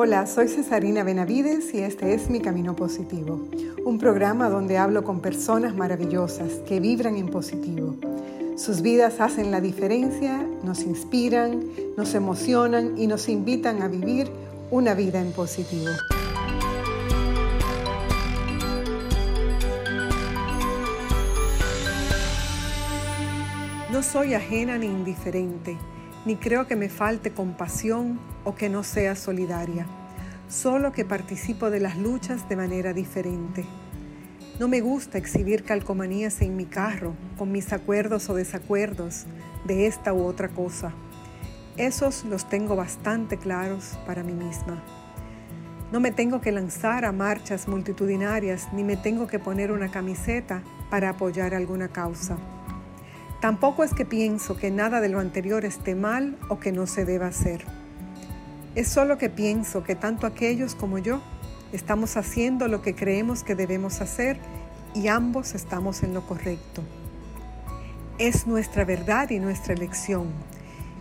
Hola, soy Cesarina Benavides y este es Mi Camino Positivo, un programa donde hablo con personas maravillosas que vibran en positivo. Sus vidas hacen la diferencia, nos inspiran, nos emocionan y nos invitan a vivir una vida en positivo. No soy ajena ni indiferente ni creo que me falte compasión o que no sea solidaria, solo que participo de las luchas de manera diferente. No me gusta exhibir calcomanías en mi carro con mis acuerdos o desacuerdos de esta u otra cosa. Esos los tengo bastante claros para mí misma. No me tengo que lanzar a marchas multitudinarias ni me tengo que poner una camiseta para apoyar alguna causa. Tampoco es que pienso que nada de lo anterior esté mal o que no se deba hacer. Es solo que pienso que tanto aquellos como yo estamos haciendo lo que creemos que debemos hacer y ambos estamos en lo correcto. Es nuestra verdad y nuestra elección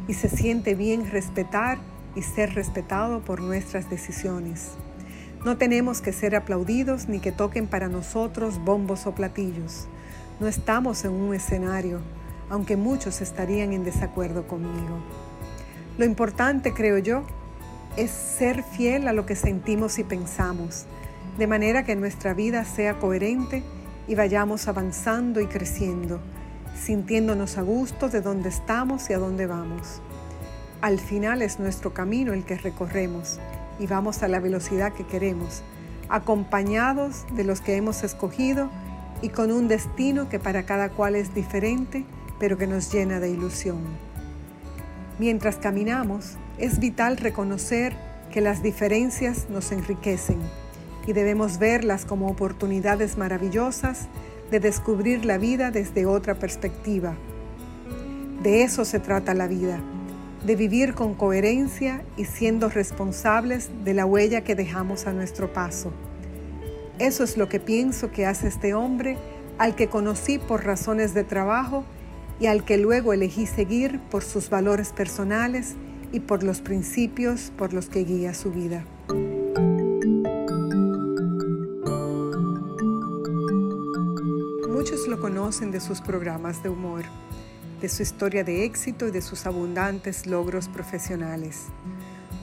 y se siente bien respetar y ser respetado por nuestras decisiones. No tenemos que ser aplaudidos ni que toquen para nosotros bombos o platillos. No estamos en un escenario, aunque muchos estarían en desacuerdo conmigo. Lo importante, creo yo, es ser fiel a lo que sentimos y pensamos, de manera que nuestra vida sea coherente y vayamos avanzando y creciendo, sintiéndonos a gusto de dónde estamos y a dónde vamos. Al final es nuestro camino el que recorremos y vamos a la velocidad que queremos, acompañados de los que hemos escogido y con un destino que para cada cual es diferente pero que nos llena de ilusión. Mientras caminamos, es vital reconocer que las diferencias nos enriquecen y debemos verlas como oportunidades maravillosas de descubrir la vida desde otra perspectiva. De eso se trata la vida, de vivir con coherencia y siendo responsables de la huella que dejamos a nuestro paso. Eso es lo que pienso que hace este hombre al que conocí por razones de trabajo y al que luego elegí seguir por sus valores personales y por los principios por los que guía su vida. Muchos lo conocen de sus programas de humor, de su historia de éxito y de sus abundantes logros profesionales.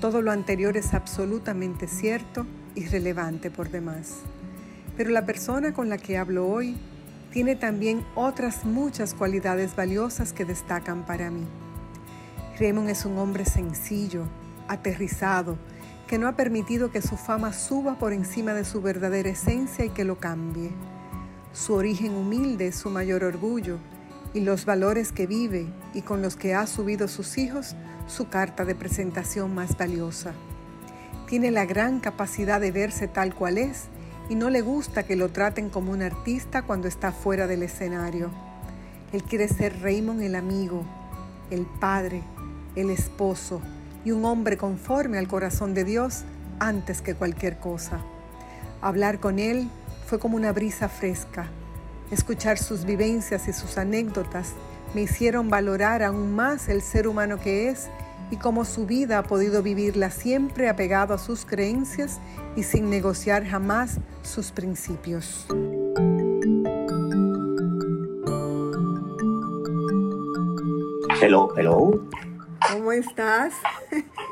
Todo lo anterior es absolutamente cierto y relevante por demás. Pero la persona con la que hablo hoy tiene también otras muchas cualidades valiosas que destacan para mí. Raymond es un hombre sencillo, aterrizado, que no ha permitido que su fama suba por encima de su verdadera esencia y que lo cambie. Su origen humilde es su mayor orgullo y los valores que vive y con los que ha subido sus hijos su carta de presentación más valiosa. Tiene la gran capacidad de verse tal cual es y no le gusta que lo traten como un artista cuando está fuera del escenario. Él quiere ser Raymond el amigo, el padre, el esposo y un hombre conforme al corazón de Dios antes que cualquier cosa. Hablar con él fue como una brisa fresca. Escuchar sus vivencias y sus anécdotas me hicieron valorar aún más el ser humano que es y cómo su vida ha podido vivirla siempre apegado a sus creencias y sin negociar jamás sus principios. Hello, hello. ¿Cómo estás?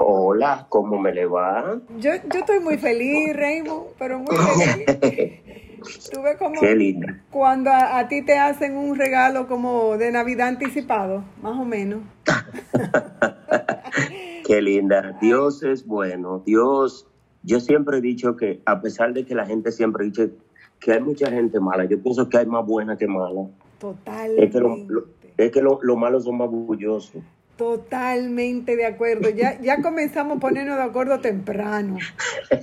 Hola, ¿cómo me le va? Yo, yo estoy muy feliz, Raymond, pero muy feliz. Tuve como Qué linda. cuando a, a, ti te hacen un regalo como de Navidad anticipado, más o menos. Qué linda. Dios es bueno. Dios, yo siempre he dicho que a pesar de que la gente siempre dice que hay mucha gente mala, yo pienso que hay más buena que mala. Totalmente. Es que lo, lo es que lo, lo malos son más bullosos. Totalmente de acuerdo. Ya, ya comenzamos a ponernos de acuerdo temprano.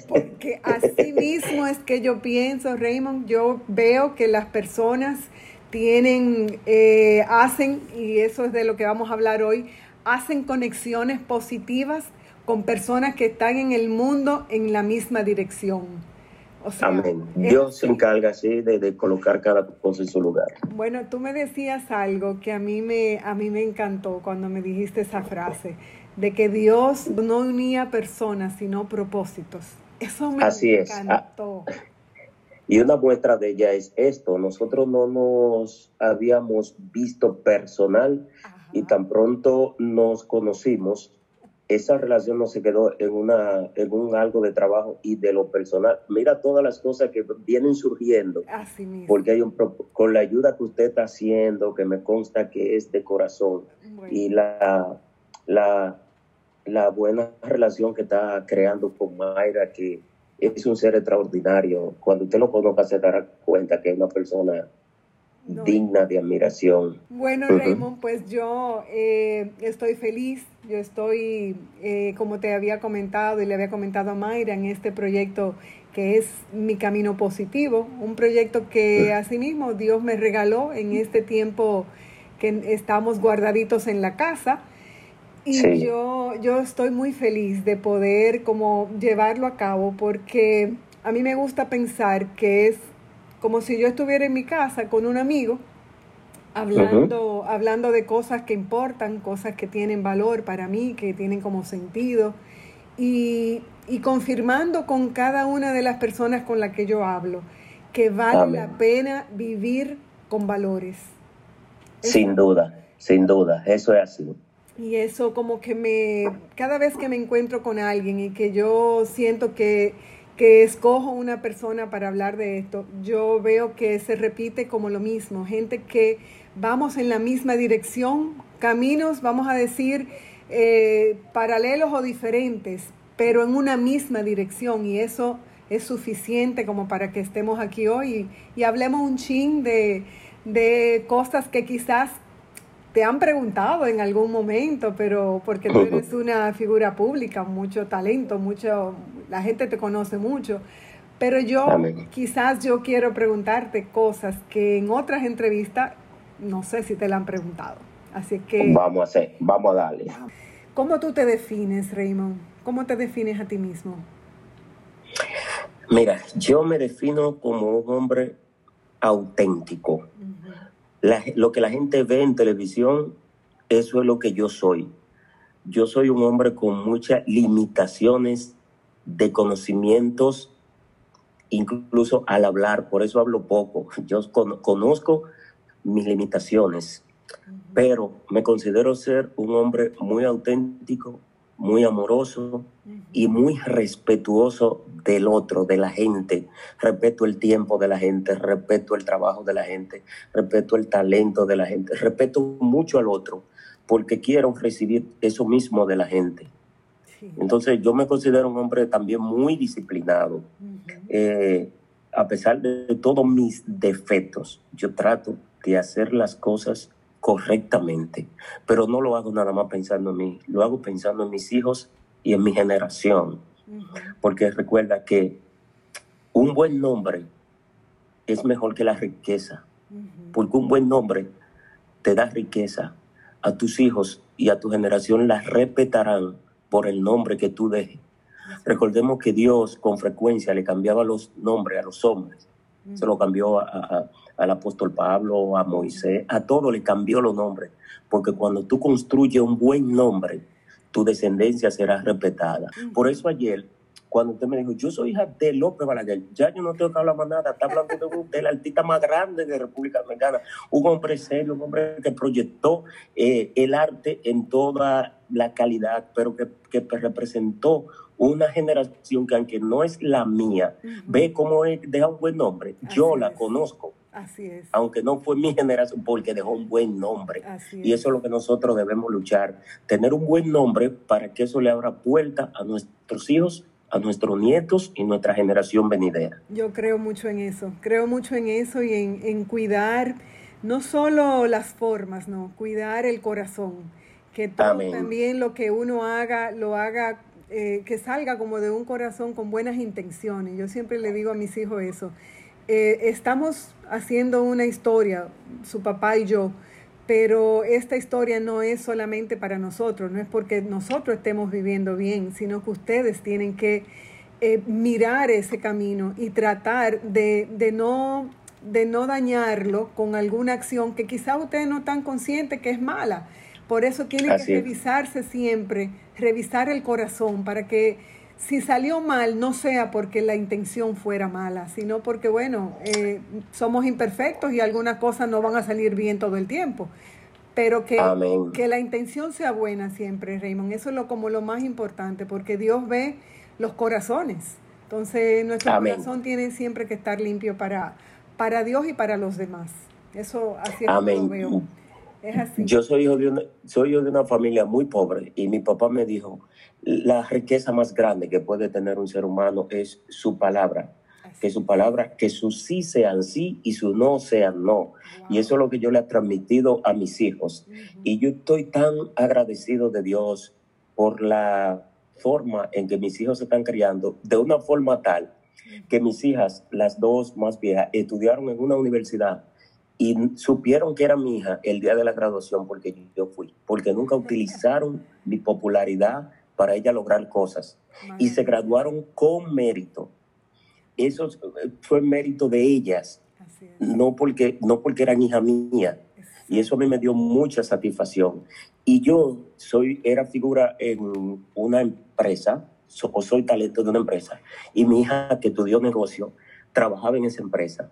Porque así mismo es que yo pienso, Raymond, yo veo que las personas tienen, eh, hacen, y eso es de lo que vamos a hablar hoy, hacen conexiones positivas con personas que están en el mundo en la misma dirección. O sea, Amén. Dios se encarga así de, de, colocar cada cosa en su lugar. Bueno, tú me decías algo que a mí me, a mí me encantó cuando me dijiste esa frase. de que Dios no unía personas, sino propósitos. Eso me Así ah, encantó. Y una muestra de ella es esto, nosotros no nos habíamos visto personal y tan pronto nos conocimos, esa relación no se quedó en, una, en un algo de trabajo y de lo personal. Mira todas las cosas que vienen surgiendo. Así mismo. Porque hay un, con la ayuda que usted está haciendo, que me consta que es de corazón, y la, la, la buena relación que está creando con Mayra, que es un ser extraordinario. Cuando usted lo conozca se dará cuenta que es una persona digna de admiración. Bueno, Raymond, pues yo eh, estoy feliz, yo estoy, eh, como te había comentado y le había comentado a Mayra, en este proyecto que es Mi Camino Positivo, un proyecto que asimismo Dios me regaló en este tiempo que estamos guardaditos en la casa. Y yo, yo estoy muy feliz de poder como llevarlo a cabo porque a mí me gusta pensar que es como si yo estuviera en mi casa con un amigo hablando, hablando de cosas que importan, cosas que tienen valor para mí, que tienen como sentido y, y confirmando con cada una de las personas con las que yo hablo que vale la pena vivir con valores. Sin duda, sin duda, eso es así. Y eso como que me, cada vez que me encuentro con alguien y que yo siento que, que escojo una persona para hablar de esto, yo veo que se repite como lo mismo, gente que vamos en la misma dirección, caminos, vamos a decir, eh, paralelos o diferentes, pero en una misma dirección. Y eso es suficiente como para que estemos aquí hoy y, hablemos un chin de, de cosas que quizás te han preguntado en algún momento, pero porque tú eres una figura pública, mucho talento, mucho, la gente te conoce mucho. Pero yo quizás yo quiero preguntarte cosas que en otras entrevistas no sé si te la han preguntado. Así que vamos a hacer, vamos a darle. ¿Cómo tú te defines, Raymond? ¿Cómo te defines a ti mismo? Mira, yo me defino como un hombre auténtico lo que la gente ve en televisión, eso es lo que yo soy. Yo soy un hombre con muchas limitaciones de conocimientos, incluso al hablar, por eso hablo poco. Yo conozco mis limitaciones, pero me considero ser un hombre muy auténtico, muy amoroso y muy respetuoso del otro, de la gente. Respeto el tiempo de la gente, respeto el trabajo de la gente, respeto el talento de la gente, respeto mucho al otro porque quiero recibir eso mismo de la gente. Entonces yo me considero un hombre también muy disciplinado. Eh, a pesar de todos mis defectos, yo trato de hacer las cosas correctamente, pero no lo hago nada más pensando en mí, lo hago pensando en mis hijos y en mi generación, porque recuerda que un buen nombre es mejor que la riqueza, porque un buen nombre te da riqueza, a tus hijos y a tu generación las respetarán por el nombre que tú dejes. Recordemos que Dios con frecuencia le cambiaba los nombres a los hombres. Se lo cambió a, al apóstol Pablo, a Moisés, a todo le cambió los nombres, porque cuando tú construyes un buen nombre, tu descendencia será respetada. Por eso ayer, cuando usted me dijo, yo soy hija de López Balaguer, ya yo no tengo que hablar más nada, está hablando de un, del artista más grande de República Dominicana, un hombre serio, un hombre que proyectó eh, el arte en toda la calidad, pero que, que representó una generación que aunque no es la mía, ve cómo deja un buen nombre. Yo la conozco. Así es. Aunque no fue mi generación, porque dejó un buen nombre. y eso es lo que nosotros debemos luchar. Tener un buen nombre para que eso le abra puerta a nuestros hijos, a nuestros nietos y nuestra generación venidera. Yo creo mucho en eso. Creo mucho en eso y en, en cuidar no solo las formas, no, cuidar el corazón. Que todo también lo que uno haga, lo haga eh, que salga como de un corazón con buenas intenciones. Yo siempre le digo a mis hijos eso. Eh, estamos haciendo una historia, su papá y yo, pero esta historia no es solamente para nosotros, no es porque nosotros estemos viviendo bien, sino que ustedes tienen que eh, mirar ese camino y tratar de, de, no, de no dañarlo con alguna acción que quizá ustedes no están conscientes que es mala. Por eso tiene que revisarse siempre, revisar el corazón para que si salió mal no sea porque la intención fuera mala, sino porque, bueno, eh, somos imperfectos y algunas cosas no van a salir bien todo el tiempo. Pero que, que la intención sea buena siempre, Raymond. Eso es lo, como lo más importante, porque Dios ve los corazones. Entonces, nuestro corazón tiene siempre que estar limpio para, para Dios y para los demás. Eso así es como lo veo. Es así. Yo soy hijo, de una, soy hijo de una familia muy pobre y mi papá me dijo, la riqueza más grande que puede tener un ser humano es su palabra. Que su palabra, que sus sí sean sí y sus no sean no. Y eso es lo que yo le he transmitido a mis hijos. Y yo estoy tan agradecido de Dios por la forma en que mis hijos se están criando, de una forma tal que mis hijas, las dos más viejas, estudiaron en una universidad y supieron que era mi hija el día de la graduación porque yo fui, porque nunca utilizaron mi popularidad para ella lograr cosas. Y se graduaron con mérito. Eso fue mérito de ellas, no porque, no porque eran hija mía. Y eso a mí me dio mucha satisfacción. Y yo soy, era figura en una empresa, o soy talento de una empresa. Y mi hija, que estudió negocio, trabajaba en esa empresa.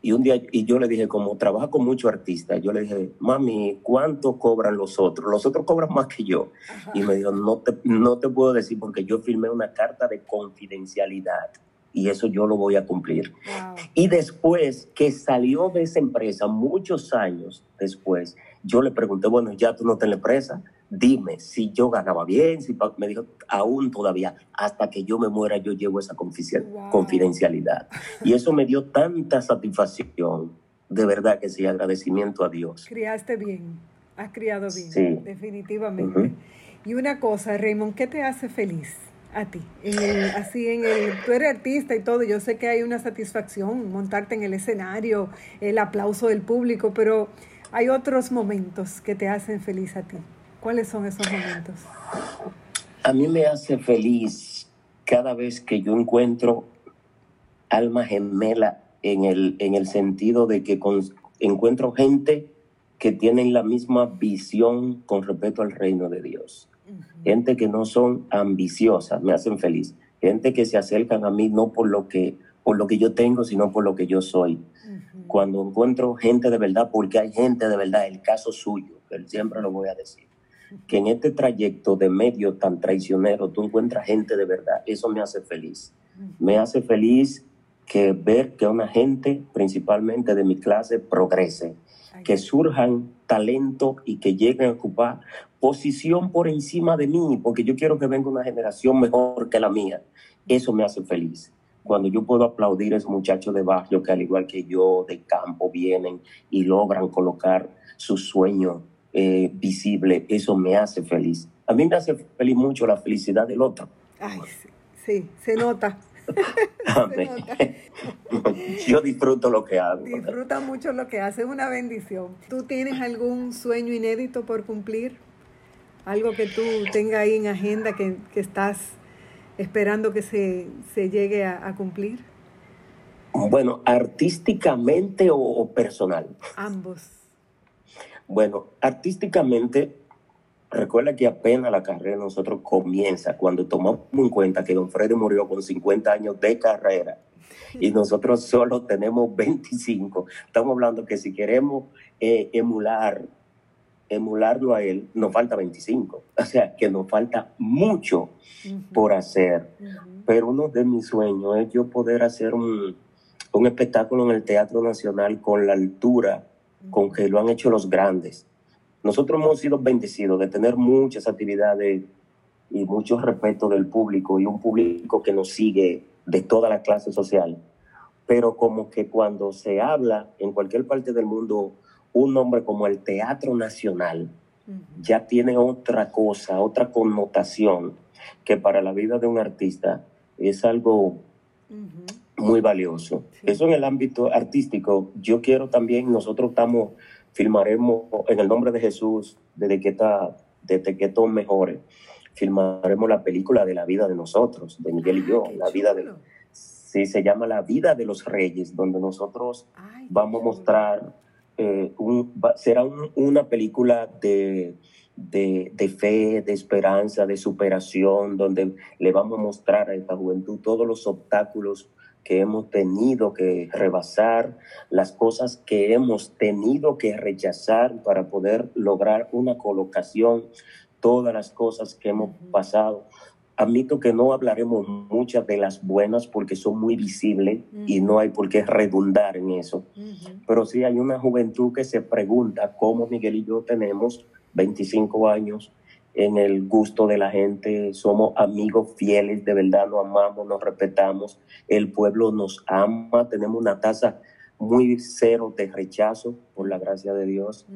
Y un día, y yo le dije, como trabaja con muchos artistas, yo le dije, mami, ¿cuánto cobran los otros? Los otros cobran más que yo. Y me dijo, no te, no te puedo decir porque yo firmé una carta de confidencialidad y eso yo lo voy a cumplir. Y después que salió de esa empresa, muchos años después, yo le pregunté, bueno, ya tú no estás en la empresa, dime si yo ganaba bien, si me dijo, aún todavía, hasta que yo me muera yo llevo esa confidencialidad. Y eso me dio tanta satisfacción, de verdad que sí, agradecimiento a Dios. Criaste bien, has criado bien, definitivamente. Y una cosa, Raymond, ¿qué te hace feliz? a ti? así en el, tú eres artista y todo, yo sé que hay una satisfacción montarte en el escenario, el aplauso del público, pero hay otros momentos que te hacen feliz a ti. ¿Cuáles son esos momentos? A mí me hace feliz cada vez que yo encuentro alma gemela en el, en el sentido de que encuentro gente que tienen la misma visión con respecto al reino de Dios. Gente que no son ambiciosas, me hacen feliz. Gente que se acercan a mí no por lo que, por lo que yo tengo, sino por lo que yo soy. Cuando encuentro gente de verdad, porque hay gente de verdad, el caso suyo, siempre lo voy a decir que en este trayecto de medio tan traicionero tú encuentras gente de verdad. Eso me hace feliz. Me hace feliz que ver que una gente, principalmente de mi clase, progrese, que surjan talento y que lleguen a ocupar posición por encima de mí, porque yo quiero que venga una generación mejor que la mía. Eso me hace feliz. Cuando yo puedo aplaudir a esos muchachos de barrio que al igual que yo de campo vienen y logran colocar sus sueños eh, visible, eso me hace feliz. A mí me hace feliz mucho la felicidad del otro. Ay, sí, se nota. Yo disfruto lo que hago. Disfruta mucho lo que hace, es una bendición. ¿Tú tienes algún sueño inédito por cumplir? Algo que tú tengas ahí en agenda que, estás esperando que se, llegue a, cumplir? Bueno, artísticamente o personal. Ambos. Bueno, artísticamente, recuerda que apenas la carrera de nosotros comienza cuando tomamos en cuenta que don Freddy murió con 50 años de carrera y nosotros solo tenemos 25. Estamos hablando que si queremos eh, emular, emularlo a él, nos falta 25. O sea, que nos falta mucho por hacer. Pero uno de mis sueños es yo poder hacer un, un espectáculo en el Teatro Nacional con la altura con que lo han hecho los grandes. Nosotros hemos sido bendecidos de tener muchas actividades y mucho respeto del público y un público que nos sigue de toda la clase social. Pero como que cuando se habla en cualquier parte del mundo un nombre como el Teatro Nacional, ya tiene otra cosa, otra connotación que para la vida de un artista es algo muy valioso. Eso en el ámbito artístico. Yo quiero también, nosotros estamos, filmaremos en el nombre de Jesús, desde que, está, desde que todo mejore, filmaremos la película de la vida de nosotros, de Miguel y yo, ah, la vida de... Sí, se llama La vida de los reyes, donde nosotros vamos a mostrar eh, será una película de, de, fe, de esperanza, de superación, donde le vamos a mostrar a esta juventud todos los obstáculos que hemos tenido que rebasar, las cosas que hemos tenido que rechazar para poder lograr una colocación, todas las cosas que hemos pasado. Admito que no hablaremos muchas de las buenas porque son muy visibles y no hay por qué redundar en eso. Pero sí hay una juventud que se pregunta cómo Miguel y yo tenemos 25 años en el gusto de la gente, somos amigos fieles, de verdad nos amamos, nos respetamos, el pueblo nos ama, tenemos una tasa muy cero de rechazo, por la gracia de Dios,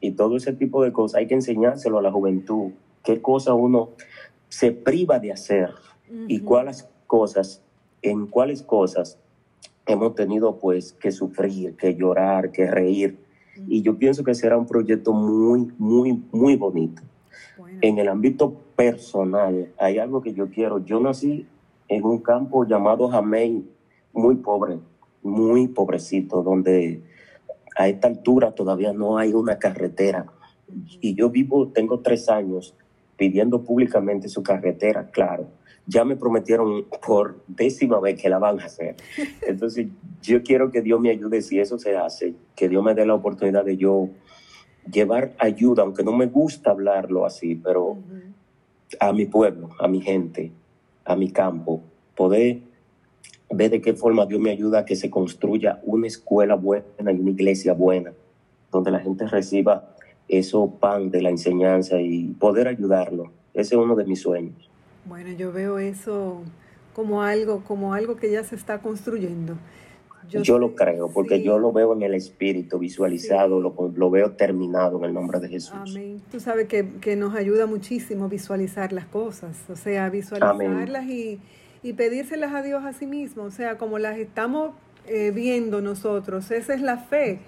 y todo ese tipo de cosas hay que enseñárselo a la juventud, qué cosa uno se priva de hacer y cuáles cosas, en cuáles cosas hemos tenido pues que sufrir, que llorar, que reír. Y yo pienso que será un proyecto muy, muy, muy bonito. En el ámbito personal, hay algo que yo quiero. Yo nací en un campo llamado Jamey, muy pobre, muy pobrecito, donde a esta altura todavía no hay una carretera. Y yo vivo, tengo tres años pidiendo públicamente su carretera, claro. Ya me prometieron por décima vez que la van a hacer. Entonces, yo quiero que Dios me ayude si eso se hace, que Dios me dé la oportunidad de yo llevar ayuda, aunque no me gusta hablarlo así, pero a mi pueblo, a mi gente, a mi campo, poder ver de qué forma Dios me ayuda a que se construya una escuela buena y una iglesia buena, donde la gente reciba eso pan de la enseñanza y poder ayudarlo. Ese es uno de mis sueños. Bueno, yo veo eso como algo, como algo que ya se está construyendo. Yo, lo creo, porque yo lo veo en el espíritu visualizado, lo, veo terminado en el nombre de Jesús. Amén. Tú sabes que, nos ayuda muchísimo visualizar las cosas, o sea, visualizarlas y, y, pedírselas a Dios a sí mismo, o sea, como las estamos eh, viendo nosotros, esa es la fe,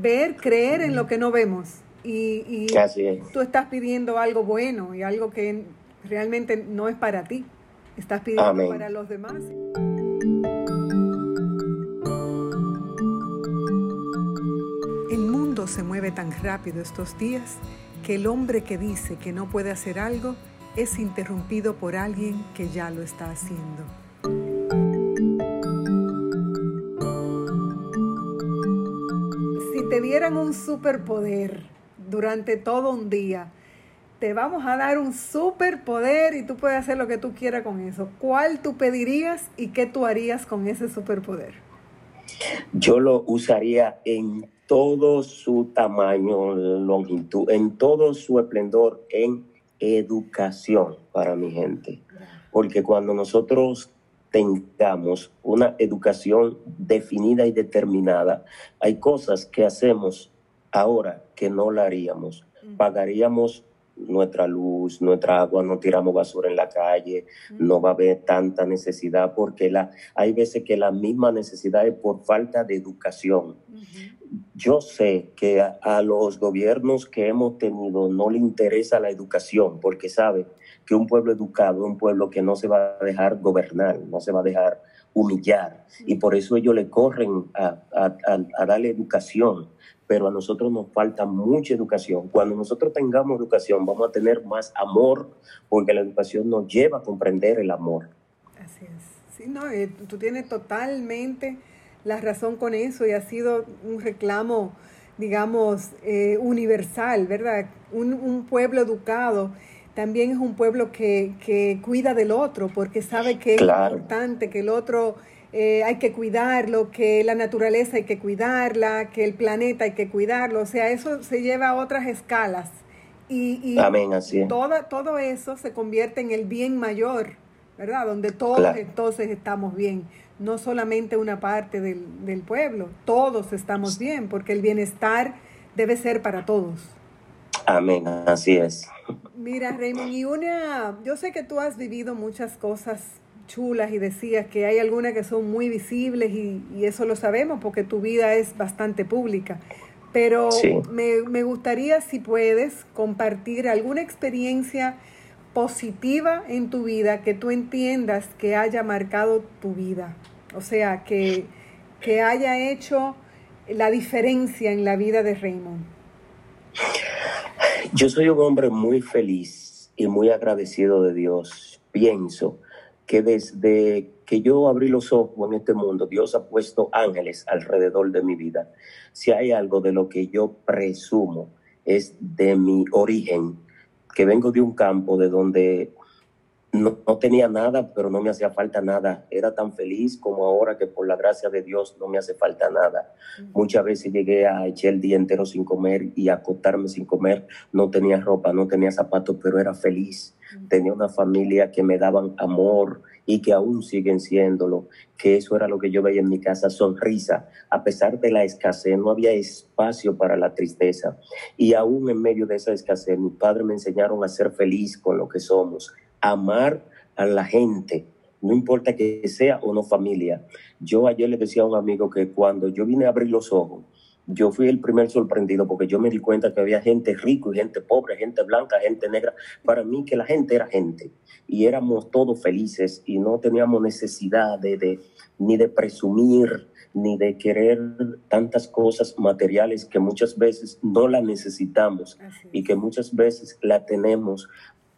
ver, creer en lo que no vemos. Y, y tú estás pidiendo algo bueno y algo que realmente no es para ti, estás pidiendo para los demás. Se mueve tan rápido estos días que el hombre que dice que no puede hacer algo es interrumpido por alguien que ya lo está haciendo. Si te dieran un superpoder durante todo un día, te vamos a dar un superpoder y tú puedes hacer lo que tú quieras con eso. ¿Cuál tú pedirías y qué tú harías con ese superpoder? Yo lo usaría en todo su tamaño, longitud, en todo su esplendor en educación para mi gente. Porque cuando nosotros tengamos una educación definida y determinada, hay cosas que hacemos ahora que no la haríamos. Pagaríamos nuestra luz, nuestra agua, no tiramos basura en la calle, no va a haber tanta necesidad porque la, hay veces que la misma necesidad es por falta de educación yo sé que a, los gobiernos que hemos tenido no le interesa la educación porque sabe que un pueblo educado es un pueblo que no se va a dejar gobernar, no se va a dejar humillar. Y por eso ellos le corren a, a, darle educación. Pero a nosotros nos falta mucha educación. Cuando nosotros tengamos educación vamos a tener más amor porque la educación nos lleva a comprender el amor. Así es. Sí, no, eh, tú tienes totalmente la razón con eso y ha sido un reclamo, digamos, eh, universal, ¿verdad? Un, pueblo educado también es un pueblo que, cuida del otro porque sabe que es importante, que el otro eh, hay que cuidarlo, que la naturaleza hay que cuidarla, que el planeta hay que cuidarlo. O sea, eso se lleva a otras escalas. Y, y Amén, así todo eso se convierte en el bien mayor, ¿verdad? Donde todos entonces estamos bien no solamente una parte del, pueblo, todos estamos bien, porque el bienestar debe ser para todos. Amén, así es. Mira, Raymond, y una, yo sé que tú has vivido muchas cosas chulas y decías que hay algunas que son muy visibles y, eso lo sabemos porque tu vida es bastante pública. Pero me, me gustaría, si puedes, compartir alguna experiencia positiva en tu vida que tú entiendas que haya marcado tu vida. O sea, que, haya hecho la diferencia en la vida de Raymond? Yo soy un hombre muy feliz y muy agradecido de Dios. Pienso que desde que yo abrí los ojos en este mundo, Dios ha puesto ángeles alrededor de mi vida. Si hay algo de lo que yo presumo es de mi origen, que vengo de un campo de donde no, tenía nada, pero no me hacía falta nada. Era tan feliz como ahora que por la gracia de Dios no me hace falta nada. Muchas veces llegué a echar el día entero sin comer y a acostarme sin comer. No tenía ropa, no tenía zapatos, pero era feliz. Tenía una familia que me daban amor y que aún siguen siéndolo. Que eso era lo que yo veía en mi casa, sonrisa. A pesar de la escasez, no había espacio para la tristeza. Y aún en medio de esa escasez, mis padres me enseñaron a ser feliz con lo que somos amar a la gente, no importa que sea o no familia. Yo ayer le decía a un amigo que cuando yo vine a abrir los ojos, yo fui el primer sorprendido porque yo me di cuenta que había gente rico y gente pobre, gente blanca, gente negra. Para mí que la gente era gente y éramos todos felices y no teníamos necesidad de, ni de presumir ni de querer tantas cosas materiales que muchas veces no las necesitamos y que muchas veces la tenemos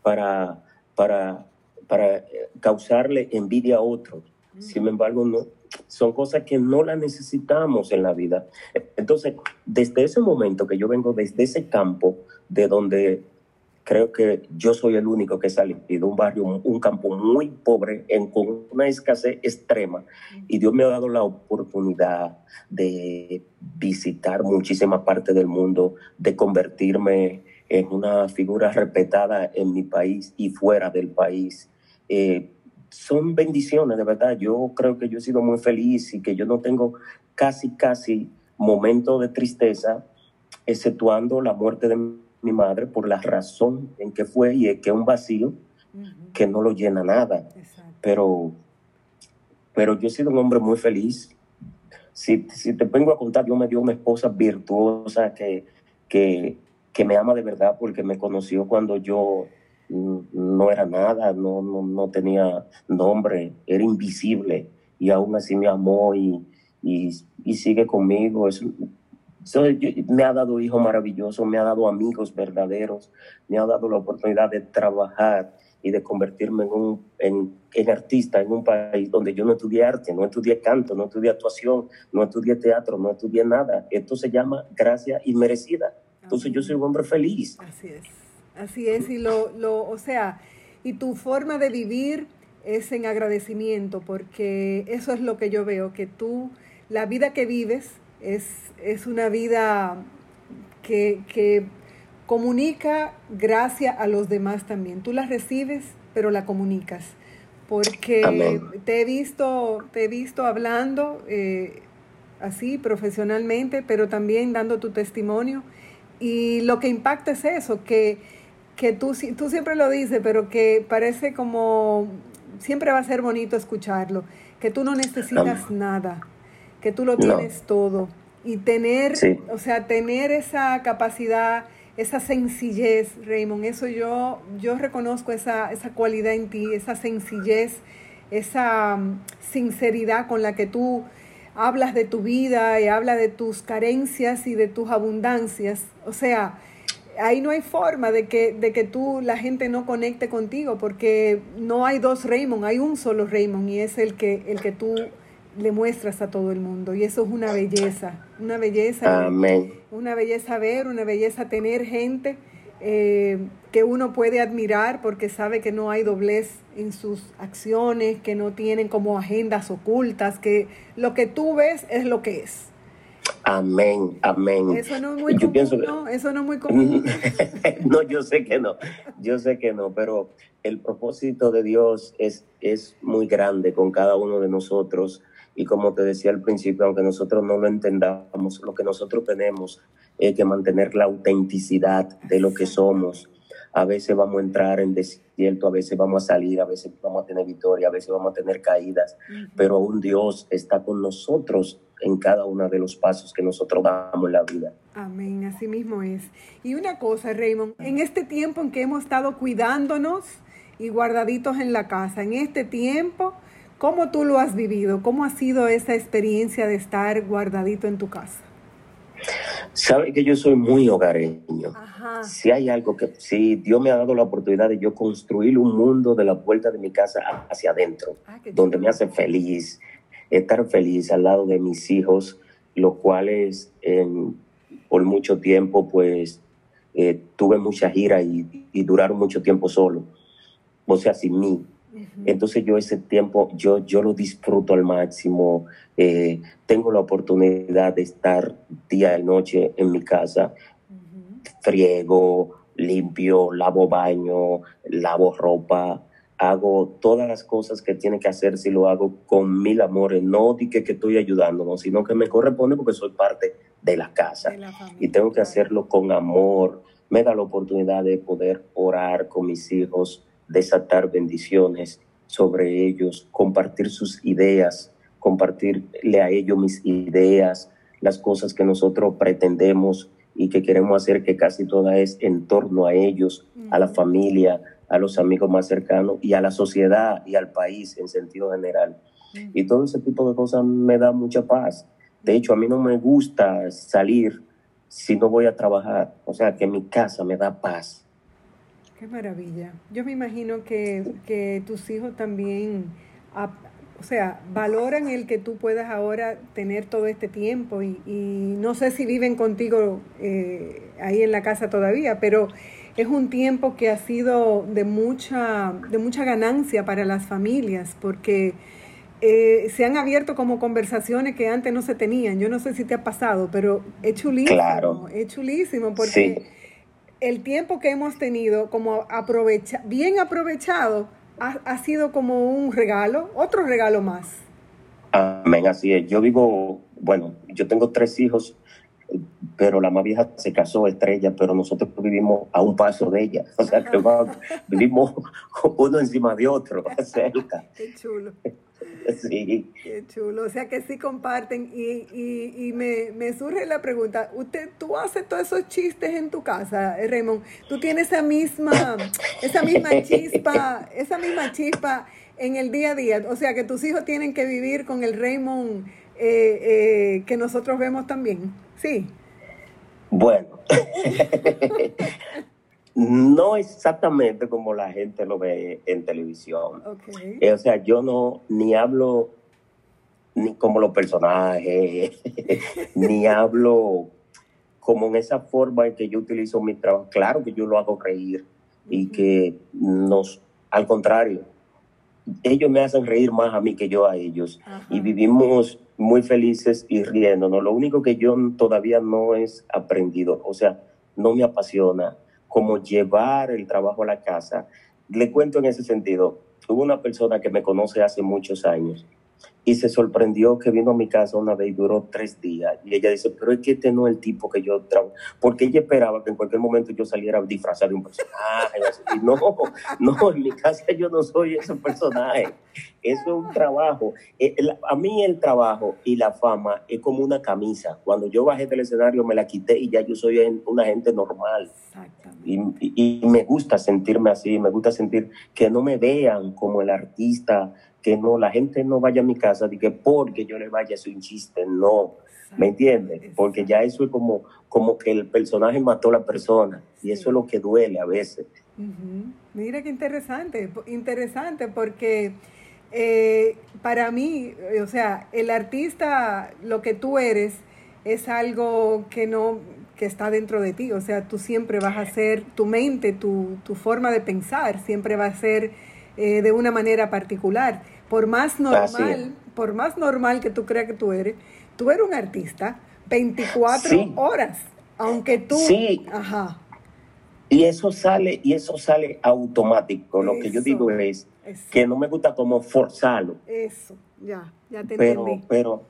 para para, para eh, causarle envidia a otros. Sin embargo, no, son cosas que no las necesitamos en la vida. Entonces, desde ese momento que yo vengo desde ese campo de donde creo que yo soy el único que salido de un barrio, un campo muy pobre, en, con una escasez extrema, y Dios me ha dado la oportunidad de visitar muchísimas partes del mundo, de convertirme es una figura respetada en mi país y fuera del país. Eh, son bendiciones, de verdad. Yo creo que yo he sido muy feliz y que yo no tengo casi, casi momento de tristeza, exceptuando la muerte de mi madre por la razón en que fue y es que es un vacío que no lo llena nada. Pero, pero yo he sido un hombre muy feliz. Si, si te vengo a contar, yo me dio una esposa virtuosa que, que que me ama de verdad porque me conoció cuando yo no era nada, no, no, tenía nombre, era invisible y aún así me amó y, y, sigue conmigo. Es, me ha dado hijos maravillosos, me ha dado amigos verdaderos, me ha dado la oportunidad de trabajar y de convertirme en un en, en, artista en un país donde yo no estudié arte, no estudié canto, no estudié actuación, no estudié teatro, no estudié nada. Esto se llama gracia inmerecida. Entonces yo soy un hombre feliz. Así es, así es. Y lo, lo, o sea, y tu forma de vivir es en agradecimiento, porque eso es lo que yo veo, que tú, la vida que vives es, es una vida que, que comunica gracia a los demás también. Tú la recibes, pero la comunicas. Porque te he visto, te he visto hablando eh, así profesionalmente, pero también dando tu testimonio y lo que impacta es eso, que, que tú, tú siempre lo dices, pero que parece como, siempre va a ser bonito escucharlo, que tú no necesitas nada, que tú lo tienes todo. Y tener, o sea, tener esa capacidad, esa sencillez, Raymond, eso yo, yo reconozco esa, esa cualidad en ti, esa sencillez, esa mm, sinceridad con la que tú hablas de tu vida y hablas de tus carencias y de tus abundancias. O sea, ahí no hay forma de que, de que tú, la gente no conecte contigo, porque no hay dos Raymond, hay un solo Raymond y es el que, el que tú le muestras a todo el mundo. Y eso es una belleza, una belleza. Amén. Una belleza ver, una belleza tener gente eh, que uno puede admirar porque sabe que no hay doblez en sus acciones, que no tienen como agendas ocultas, que lo que tú ves es lo que es. Amén, amén. Eso no es muy común, ¿no? Eso no es muy común. no, yo sé que no, yo sé que no, pero el propósito de Dios es, es muy grande con cada uno de nosotros. Y como te decía al principio, aunque nosotros no lo entendamos, lo que nosotros tenemos es que mantener la autenticidad de lo que somos. A veces vamos a entrar en desierto, a veces vamos a salir, a veces vamos a tener victoria, a veces vamos a tener caídas, pero un Dios está con nosotros en cada uno de los pasos que nosotros damos en la vida. Amén, así mismo es. Y una cosa, Raymond, en este tiempo en que hemos estado cuidándonos y guardaditos en la casa, en este tiempo, ¿cómo tú lo has vivido? ¿Cómo ha sido esa experiencia de estar guardadito en tu casa? Sabe que yo soy muy hogareño. Si hay algo que, si Dios me ha dado la oportunidad de yo construir un mundo de la puerta de mi casa hacia adentro, ah, donde me hace feliz, estar feliz al lado de mis hijos, los cuales por mucho tiempo, pues, eh, tuve mucha gira y, y duraron mucho tiempo solo, o sea, sin mí. Entonces yo ese tiempo, yo, yo lo disfruto al máximo. Eh, tengo la oportunidad de estar día y noche en mi casa. Friego, limpio, lavo baño, lavo ropa, hago todas las cosas que tiene que hacer si lo hago con mil amores. No di que, estoy ayudando, sino que me corresponde porque soy parte de la casa. y tengo que hacerlo con amor. Me da la oportunidad de poder orar con mis hijos, desatar bendiciones sobre ellos, compartir sus ideas, compartirle a ellos mis ideas, las cosas que nosotros pretendemos y que queremos hacer, que casi toda es en torno a ellos, a la familia, a los amigos más cercanos y a la sociedad y al país en sentido general. Y todo ese tipo de cosas me da mucha paz. De hecho, a mí no me gusta salir si no voy a trabajar. O sea, que mi casa me da paz. Qué maravilla. Yo me imagino que, tus hijos también, o sea, valoran el que tú puedas ahora tener todo este tiempo y, no sé si viven contigo eh, ahí en la casa todavía, pero es un tiempo que ha sido de mucha, de mucha ganancia para las familias porque eh, se han abierto como conversaciones que antes no se tenían. Yo no sé si te ha pasado, pero es chulísimo. Claro. Es chulísimo porque el tiempo que hemos tenido como aprovecha, bien aprovechado ha, sido como un regalo, otro regalo más. Amén, así es. Yo vivo, bueno, yo tengo tres hijos, pero la más vieja se casó, estrella, pero nosotros vivimos a un paso de ella. O sea, que vivimos uno encima de otro, cerca. Qué chulo. Sí. Qué chulo. O sea que sí comparten. Y, y, y me, me, surge la pregunta: ¿usted, ¿tú haces todos esos chistes en tu casa, eh, Raymond? ¿Tú tienes esa misma, esa misma chispa, esa misma chispa en el día a día? O sea que tus hijos tienen que vivir con el Raymond eh, eh, que nosotros vemos también. Sí. Bueno. No exactamente como la gente lo ve en televisión. Eh, o sea, yo no ni hablo ni como los personajes, ni hablo como en esa forma en que yo utilizo mi trabajo. Claro que yo lo hago reír y que nos, al contrario, ellos me hacen reír más a mí que yo a ellos. Y vivimos muy felices y riéndonos. Lo único que yo todavía no es aprendido, o sea, no me apasiona como llevar el trabajo a la casa. Le cuento en ese sentido, hubo una persona que me conoce hace muchos años y se sorprendió que vino a mi casa una vez y duró tres días. Y ella dice, pero es que este no es el tipo que yo trabajo. Porque ella esperaba que en cualquier momento yo saliera disfrazado de un personaje. Y no, no, en mi casa yo no soy ese personaje. Eso es un trabajo. Eh, a mí el trabajo y la fama es como una camisa. Cuando yo bajé del escenario me la quité y ya yo soy una gente normal. Y, y me gusta sentirme así, me gusta sentir que no me vean como el artista que no, la gente no vaya a mi casa de que porque yo le vaya a hacer un chiste, no, ¿me entiendes? Porque ya eso es como, como que el personaje mató a la persona y eso es lo que duele a veces. Mira qué interesante, interesante porque eh, para mí, o sea, el artista, lo que tú eres, es algo que no que está dentro de ti, o sea, tú siempre vas a ser, tu mente, tu, tu forma de pensar, siempre va a ser eh, de una manera particular por más normal, por más normal que tú creas que tú eres, tú eres un artista 24 horas, aunque tú... Sí. Ajá. Y eso sale, y eso sale automático. Lo que yo digo es que no me gusta como forzarlo. Eso, ya, ya te pero, entendí. Pero,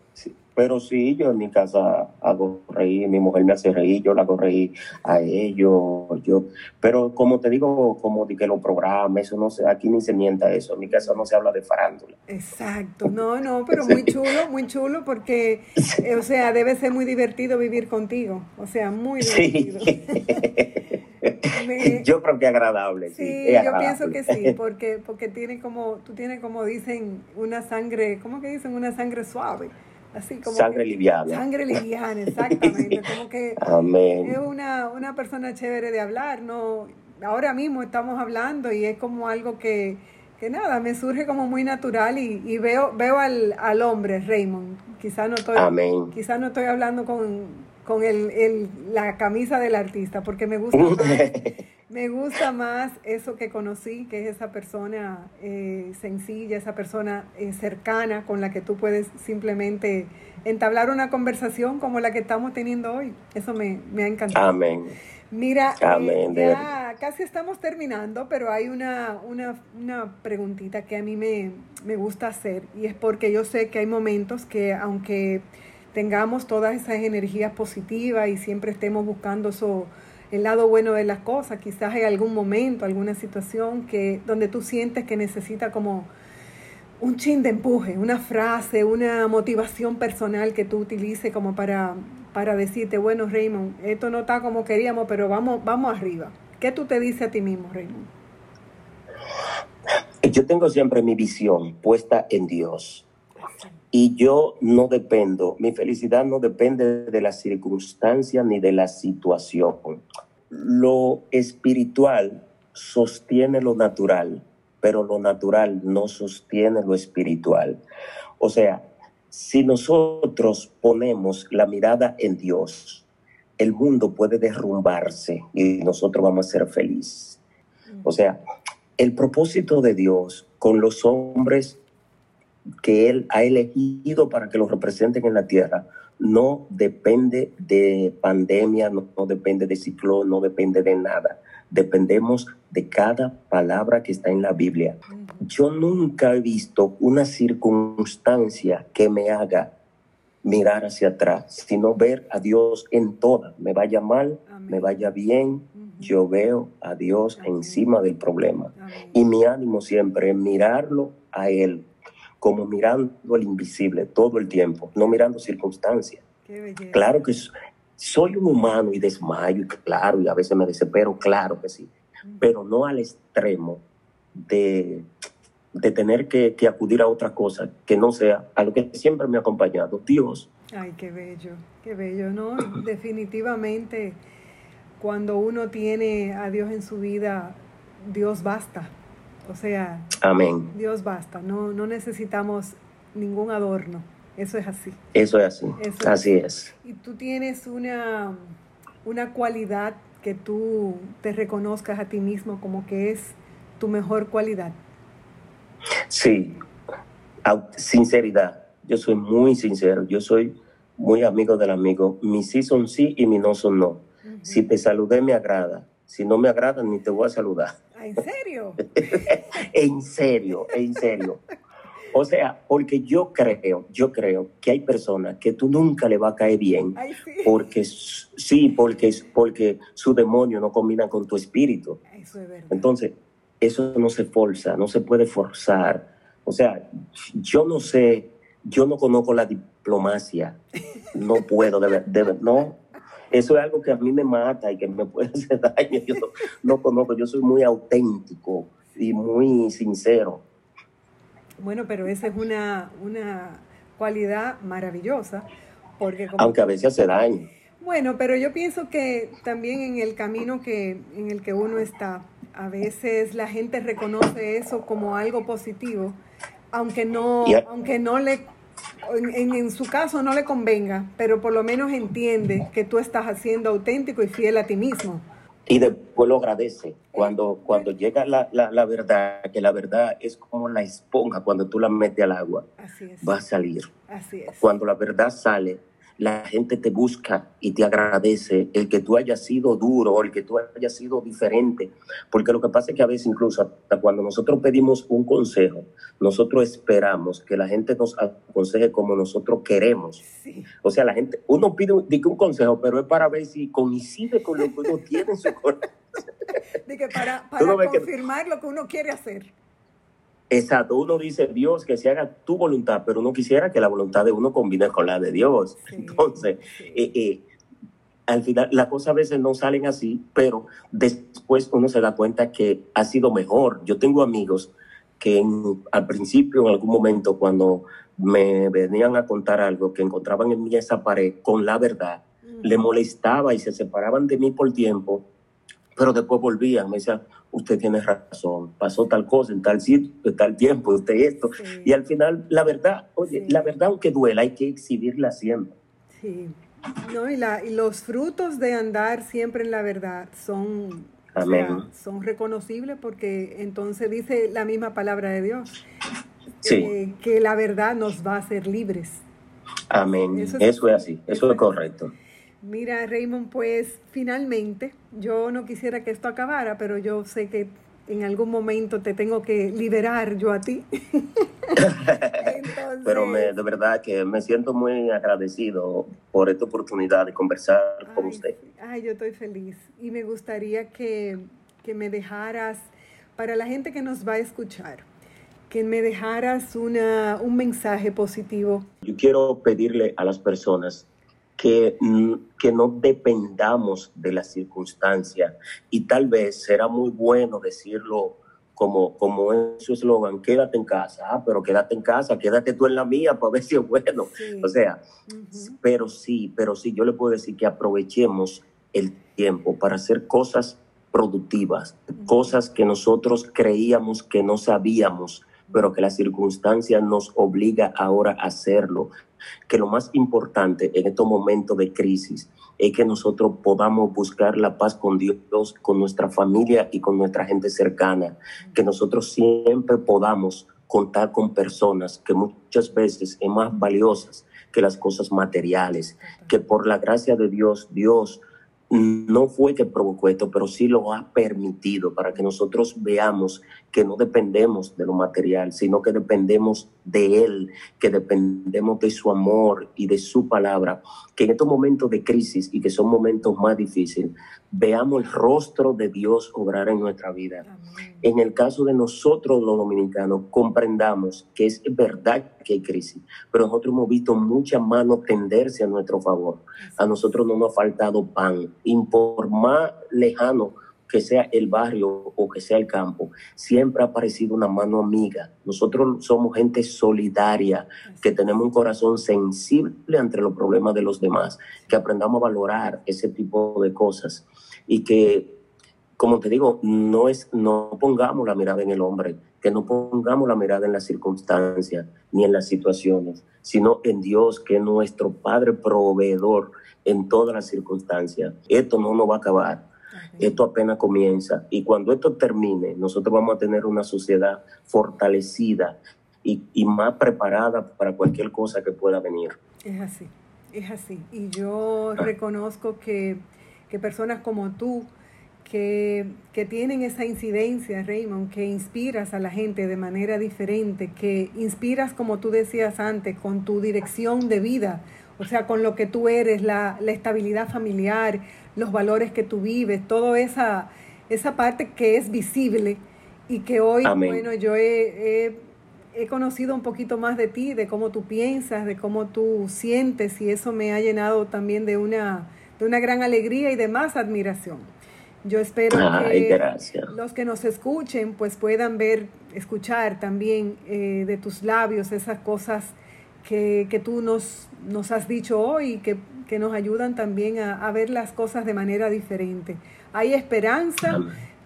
pero sí, yo en mi casa hago reír, mi mujer me hace reír, yo la hago reír a ellos, yo, pero como te digo, como de que lo programa, eso no sé, aquí ni se mienta eso, en mi casa no se habla de farándula. Exacto, no, no, pero muy chulo, muy chulo, porque, eh, o sea, debe ser muy divertido vivir contigo, o sea, muy divertido. yo creo que agradable. Sí, sí yo pienso que sí, porque, porque tiene como, tú tienes como dicen, una sangre, ¿cómo que dicen? Una sangre suave Así como sangre liviana. Sangre liviana, exactamente. Como que es una, una persona chévere de hablar, ¿no? Ahora mismo estamos hablando y es como algo que, que nada, me surge como muy natural y, y veo, veo al, al, hombre, Raymond. Quizás no estoy, quizá no estoy hablando con, con el, el, la camisa del artista, porque me gusta más, me gusta más eso que conocí, que es esa persona eh, sencilla, esa persona eh, cercana con la que tú puedes simplemente entablar una conversación como la que estamos teniendo hoy. Eso me, me ha encantado. Amén. Mira, eh, ya casi estamos terminando, pero hay una, una, una preguntita que a mí me, me, gusta hacer y es porque yo sé que hay momentos que aunque tengamos todas esas energías positivas y siempre estemos buscando eso, el lado bueno de las cosas, quizás hay algún momento, alguna situación que donde tú sientes que necesita como un chin de empuje, una frase, una motivación personal que tú utilices como para para decirte, bueno, Raymond, esto no está como queríamos, pero vamos, vamos arriba. ¿Qué tú te dices a ti mismo, Raymond? Yo tengo siempre mi visión puesta en Dios. Y yo no dependo, mi felicidad no depende de la circunstancia ni de la situación. Lo espiritual sostiene lo natural, pero lo natural no sostiene lo espiritual. O sea, si nosotros ponemos la mirada en Dios, el mundo puede derrumbarse y nosotros vamos a ser felices. O sea, el propósito de Dios con los hombres que Él ha elegido para que los representen en la tierra no depende de pandemia, no, no depende de ciclón, no depende de nada dependemos de cada palabra que está en la Biblia. Yo nunca he visto una circunstancia que me haga mirar hacia atrás, sino ver a Dios en toda. Me vaya mal, me vaya bien, yo veo a Dios encima del problema. Y mi ánimo siempre es mirarlo a Él, como mirando al invisible todo el tiempo, no mirando circunstancias. Claro que soy un humano y desmayo, claro, y a veces me desespero, claro que sí, pero no al extremo de, de tener que, que, acudir a otra cosa que no sea a lo que siempre me ha acompañado, Dios. Ay, qué bello, qué bello, ¿no? Definitivamente, cuando uno tiene a Dios en su vida, Dios basta. O sea, Amén. Dios basta, no, no necesitamos ningún adorno. Eso es así. Eso es así. así es. Y tú tienes una, una cualidad que tú te reconozcas a ti mismo como que es tu mejor cualidad. Sí, sinceridad. Yo soy muy sincero. Yo soy muy amigo del amigo. Mis sí son sí y mis no son no. Si te saludé, me agrada. Si no me agrada, ni te voy a saludar. ¿En serio? en serio, en serio. O sea, porque yo creo, yo creo que hay personas que tú nunca le va a caer bien, porque sí, porque, porque su demonio no combina con tu espíritu. Eso es verdad. Entonces, eso no se forza, no se puede forzar. O sea, yo no sé, yo no conozco la diplomacia, no puedo, de verdad, no. Eso es algo que a mí me mata y que me puede hacer daño. Yo no, no conozco, yo soy muy auténtico y muy sincero. Bueno, pero esa es una, una cualidad maravillosa. Porque Aunque a veces hace daño. Bueno, pero yo pienso que también en el camino que, en el que uno está, a veces la gente reconoce eso como algo positivo, aunque no, aunque no le, en, en, su caso no le convenga, pero por lo menos entiende que tú estás haciendo auténtico y fiel a ti mismo. Y después lo agradece. Cuando, cuando llega la, la, la, verdad, que la verdad es como la esponja, cuando tú la metes al agua, va a salir. Así es. Cuando la verdad sale, la gente te busca y te agradece el que tú hayas sido duro, o el que tú hayas sido diferente. Porque lo que pasa es que a veces incluso hasta cuando nosotros pedimos un consejo, nosotros esperamos que la gente nos aconseje como nosotros queremos. O sea, la gente, uno pide un, un consejo, pero es para ver si coincide con lo que uno tiene en su corazón. para, para confirmar lo que uno quiere hacer. Exacto, uno dice Dios que se haga tu voluntad, pero uno quisiera que la voluntad de uno combine con la de Dios. Entonces, eh, eh, al final las cosas a veces no salen así, pero después uno se da cuenta que ha sido mejor. Yo tengo amigos que al principio, en algún momento, cuando me venían a contar algo, que encontraban en mí esa pared con la verdad, le molestaba y se separaban de mí por tiempo, pero después volvían, me decían, usted tiene razón, pasó tal cosa en tal sitio, tal tiempo, usted esto. Y al final, la verdad, oye, la verdad aunque duela, hay que exhibirla siempre. Sí. No, y, la, y los frutos de andar siempre en la verdad son, son reconocibles porque entonces dice la misma palabra de Dios, eh, que la verdad nos va a hacer libres. Amén. Eso es, así, eso es correcto. Mira, Raymond, pues finalmente, yo no quisiera que esto acabara, pero yo sé que en algún momento te tengo que liberar yo a ti. Pero me, de verdad que me siento muy agradecido por esta oportunidad de conversar con usted. Ay, yo estoy feliz y me gustaría que, que me dejaras, para la gente que nos va a escuchar, que me dejaras una, un mensaje positivo. Yo quiero pedirle a las personas que, mm, que no dependamos de la circunstancia. Y tal vez será muy bueno decirlo como, como es su eslogan, quédate en casa, ah, pero quédate en casa, quédate tú en la mía para ver si es bueno. O sea, pero sí, pero sí, yo le puedo decir que aprovechemos el tiempo para hacer cosas productivas, cosas que nosotros creíamos que no sabíamos, pero que la circunstancia nos obliga ahora a hacerlo que lo más importante en estos momentos de crisis es que nosotros podamos buscar la paz con Dios, con nuestra familia y con nuestra gente cercana, que nosotros siempre podamos contar con personas que muchas veces es más valiosas que las cosas materiales, que por la gracia de Dios, Dios no fue que provocó esto, pero sí lo ha permitido para que nosotros veamos que no dependemos de lo material, sino que dependemos de Él, que dependemos de su amor y de su palabra, que en estos momentos de crisis y que son momentos más difíciles, veamos el rostro de Dios obrar en nuestra vida. En el caso de nosotros los dominicanos, comprendamos que es verdad que hay crisis, pero nosotros hemos visto mucha mano tenderse a nuestro favor. A nosotros no nos ha faltado pan. Y por más lejano que sea el barrio o que sea el campo, siempre ha aparecido una mano amiga. Nosotros somos gente solidaria, que tenemos un corazón sensible ante los problemas de los demás, que aprendamos a valorar ese tipo de cosas y que, como te digo, no, es, no pongamos la mirada en el hombre, que no pongamos la mirada en las circunstancias ni en las situaciones, sino en Dios, que es nuestro Padre proveedor en todas las circunstancias. Esto no nos va a acabar esto apenas comienza y cuando esto termine, nosotros vamos a tener una sociedad fortalecida y, más preparada para cualquier cosa que pueda venir. Es así, es así. Y yo reconozco que, personas como tú, que, que, tienen esa incidencia, Raymond, que inspiras a la gente de manera diferente, que inspiras, como tú decías antes, con tu dirección de vida, o sea, con lo que tú eres, la, la estabilidad familiar, los valores que tú vives, toda esa, esa parte que es visible y que hoy, bueno, yo he, he, conocido un poquito más de ti, de cómo tú piensas, de cómo tú sientes y eso me ha llenado también de una, de una gran alegría y de más admiración. Yo espero que los que nos escuchen pues puedan ver, escuchar también eh, de tus labios esas cosas que, que tú nos, nos has dicho hoy, que que nos ayudan también a, ver las cosas de manera diferente. Hay esperanza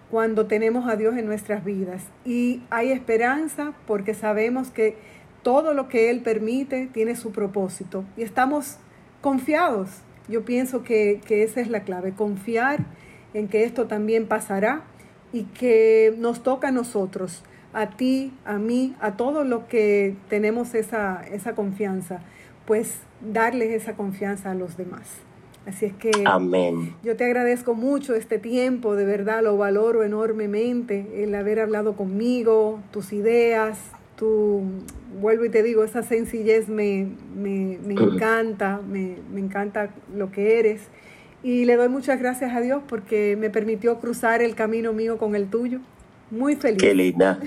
cuando tenemos a Dios en nuestras vidas y hay esperanza porque sabemos que todo lo que Él permite tiene su propósito y estamos confiados. Yo pienso que, que esa es la clave, confiar en que esto también pasará y que nos toca a nosotros, a ti, a mí, a todos los que tenemos esa, esa confianza, pues darles esa confianza a los demás. Así es que Amén. yo te agradezco mucho este tiempo, de verdad lo valoro enormemente, el haber hablado conmigo, tus ideas, tu, vuelvo y te digo, esa sencillez me, me, me encanta, me, me encanta lo que eres. Y le doy muchas gracias a Dios porque me permitió cruzar el camino mío con el tuyo. Muy feliz. Qué linda.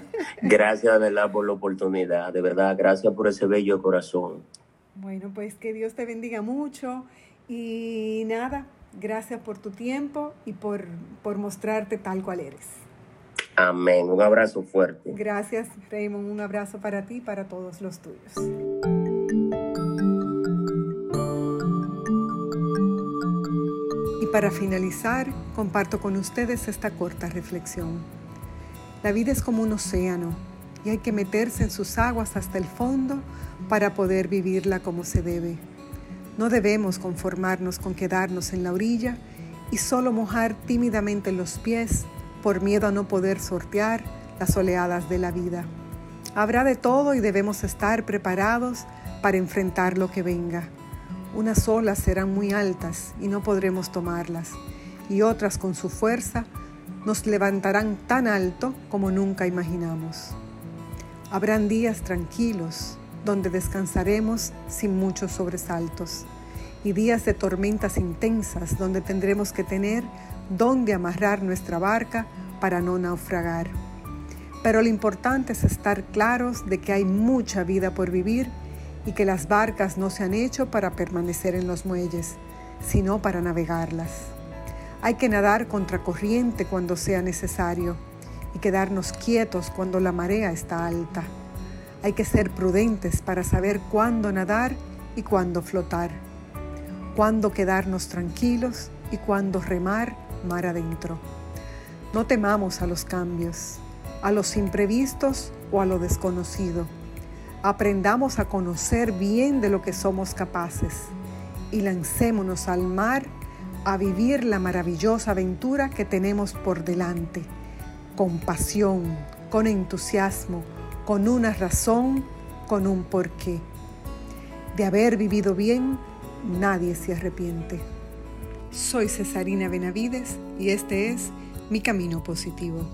Gracias de verdad por la oportunidad, de verdad, gracias por ese bello corazón. Bueno, pues que Dios te bendiga mucho y nada, gracias por tu tiempo y por, por mostrarte tal cual eres. Amén. Un abrazo fuerte. Gracias, Raymond. Un abrazo para ti y para todos los tuyos. Y para finalizar, comparto con ustedes esta corta reflexión. La vida es como un océano y hay que meterse en sus aguas hasta el fondo para poder vivirla como se debe. No debemos conformarnos con quedarnos en la orilla y solo mojar tímidamente los pies por miedo a no poder sortear las oleadas de la vida. Habrá de todo y debemos estar preparados para enfrentar lo que venga. Unas olas serán muy altas y no podremos tomarlas, y otras con su fuerza nos levantarán tan alto como nunca imaginamos. Habrán días tranquilos donde descansaremos sin muchos sobresaltos y días de tormentas intensas donde tendremos que tener dónde amarrar nuestra barca para no naufragar. Pero lo importante es estar claros de que hay mucha vida por vivir y que las barcas no se han hecho para permanecer en los muelles, sino para navegarlas. Hay que nadar contracorriente cuando sea necesario y quedarnos quietos cuando la marea está alta. Hay que ser prudentes para saber cuándo nadar y cuándo flotar, cuándo quedarnos tranquilos y cuándo remar mar adentro. No temamos a los cambios, a los imprevistos o a lo desconocido. Aprendamos a conocer bien de lo que somos capaces y lancémonos al mar a vivir la maravillosa aventura que tenemos por delante, con pasión, con entusiasmo, con una razón, con un porqué. De haber vivido bien, nadie se arrepiente. Soy Cesarina Benavides y este es Mi Camino Positivo.